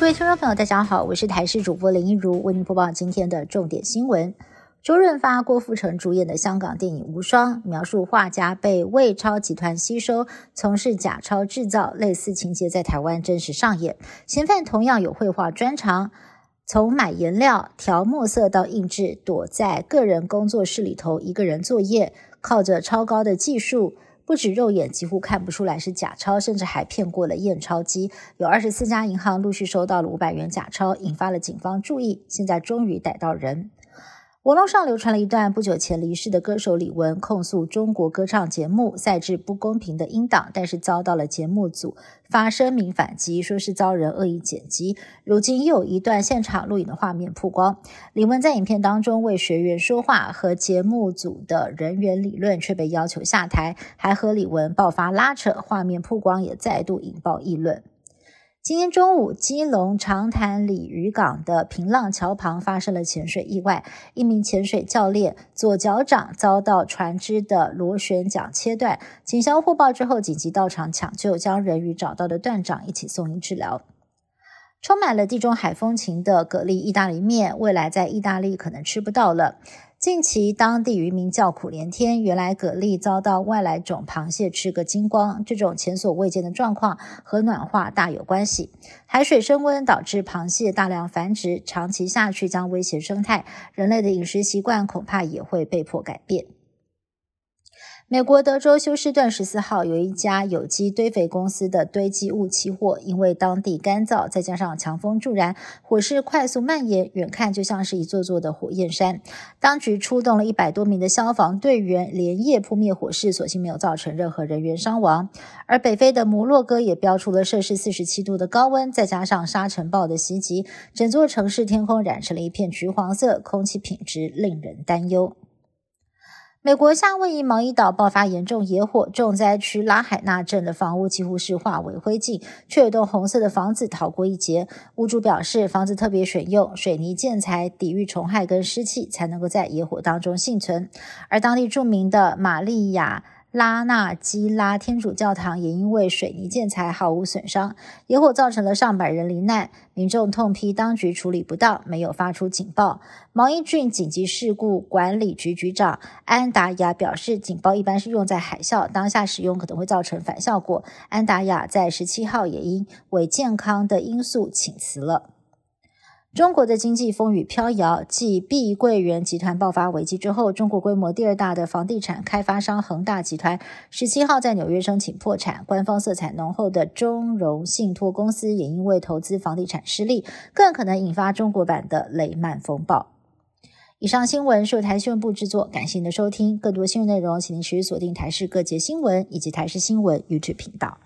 各位听众朋友，大家好，我是台视主播林一如，为您播报今天的重点新闻。周润发、郭富城主演的香港电影《无双》，描述画家被魏超集团吸收，从事假钞制造，类似情节在台湾真实上演。嫌犯同样有绘画专长，从买颜料、调墨色到印制，躲在个人工作室里头一个人作业，靠着超高的技术。不止肉眼几乎看不出来是假钞，甚至还骗过了验钞机。有二十四家银行陆续收到了五百元假钞，引发了警方注意。现在终于逮到人。网络上流传了一段不久前离世的歌手李玟控诉中国歌唱节目赛制不公平的音档，但是遭到了节目组发声明反击，说是遭人恶意剪辑。如今又有一段现场录影的画面曝光，李玟在影片当中为学员说话，和节目组的人员理论，却被要求下台，还和李玟爆发拉扯，画面曝光也再度引爆议论。今天中午，基隆长潭鲤鱼港的平浪桥旁发生了潜水意外，一名潜水教练左脚掌遭到船只的螺旋桨切断。警消获报之后，紧急到场抢救，将人与找到的断掌一起送医治疗。充满了地中海风情的蛤蜊意大利面，未来在意大利可能吃不到了。近期当地渔民叫苦连天，原来蛤蜊遭到外来种螃蟹吃个精光，这种前所未见的状况和暖化大有关系。海水升温导致螃蟹大量繁殖，长期下去将威胁生态，人类的饮食习惯恐怕也会被迫改变。美国德州休斯顿十四号有一家有机堆肥公司的堆积物起火，因为当地干燥，再加上强风助燃，火势快速蔓延，远看就像是一座座的火焰山。当局出动了一百多名的消防队员，连夜扑灭火势，所幸没有造成任何人员伤亡。而北非的摩洛哥也标出了摄氏四十七度的高温，再加上沙尘暴的袭击，整座城市天空染成了一片橘黄色，空气品质令人担忧。美国夏威夷毛伊岛爆发严重野火，重灾区拉海纳镇的房屋几乎是化为灰烬，却有栋红色的房子逃过一劫。屋主表示，房子特别选用水泥建材，抵御虫害跟湿气，才能够在野火当中幸存。而当地著名的玛利亚。拉纳基拉天主教堂也因为水泥建材毫无损伤，野火造成了上百人罹难。民众痛批当局处理不当，没有发出警报。毛伊郡紧急事故管理局局长安达亚表示，警报一般是用在海啸，当下使用可能会造成反效果。安达亚在十七号也因为健康的因素请辞了。中国的经济风雨飘摇，继碧桂园集团爆发危机之后，中国规模第二大的房地产开发商恒大集团十七号在纽约申请破产。官方色彩浓厚的中融信托公司也因为投资房地产失利，更可能引发中国版的雷曼风暴。以上新闻是由台新闻部制作，感谢您的收听。更多新闻内容，请您持续锁定台视各节新闻以及台视新闻 YouTube 频道。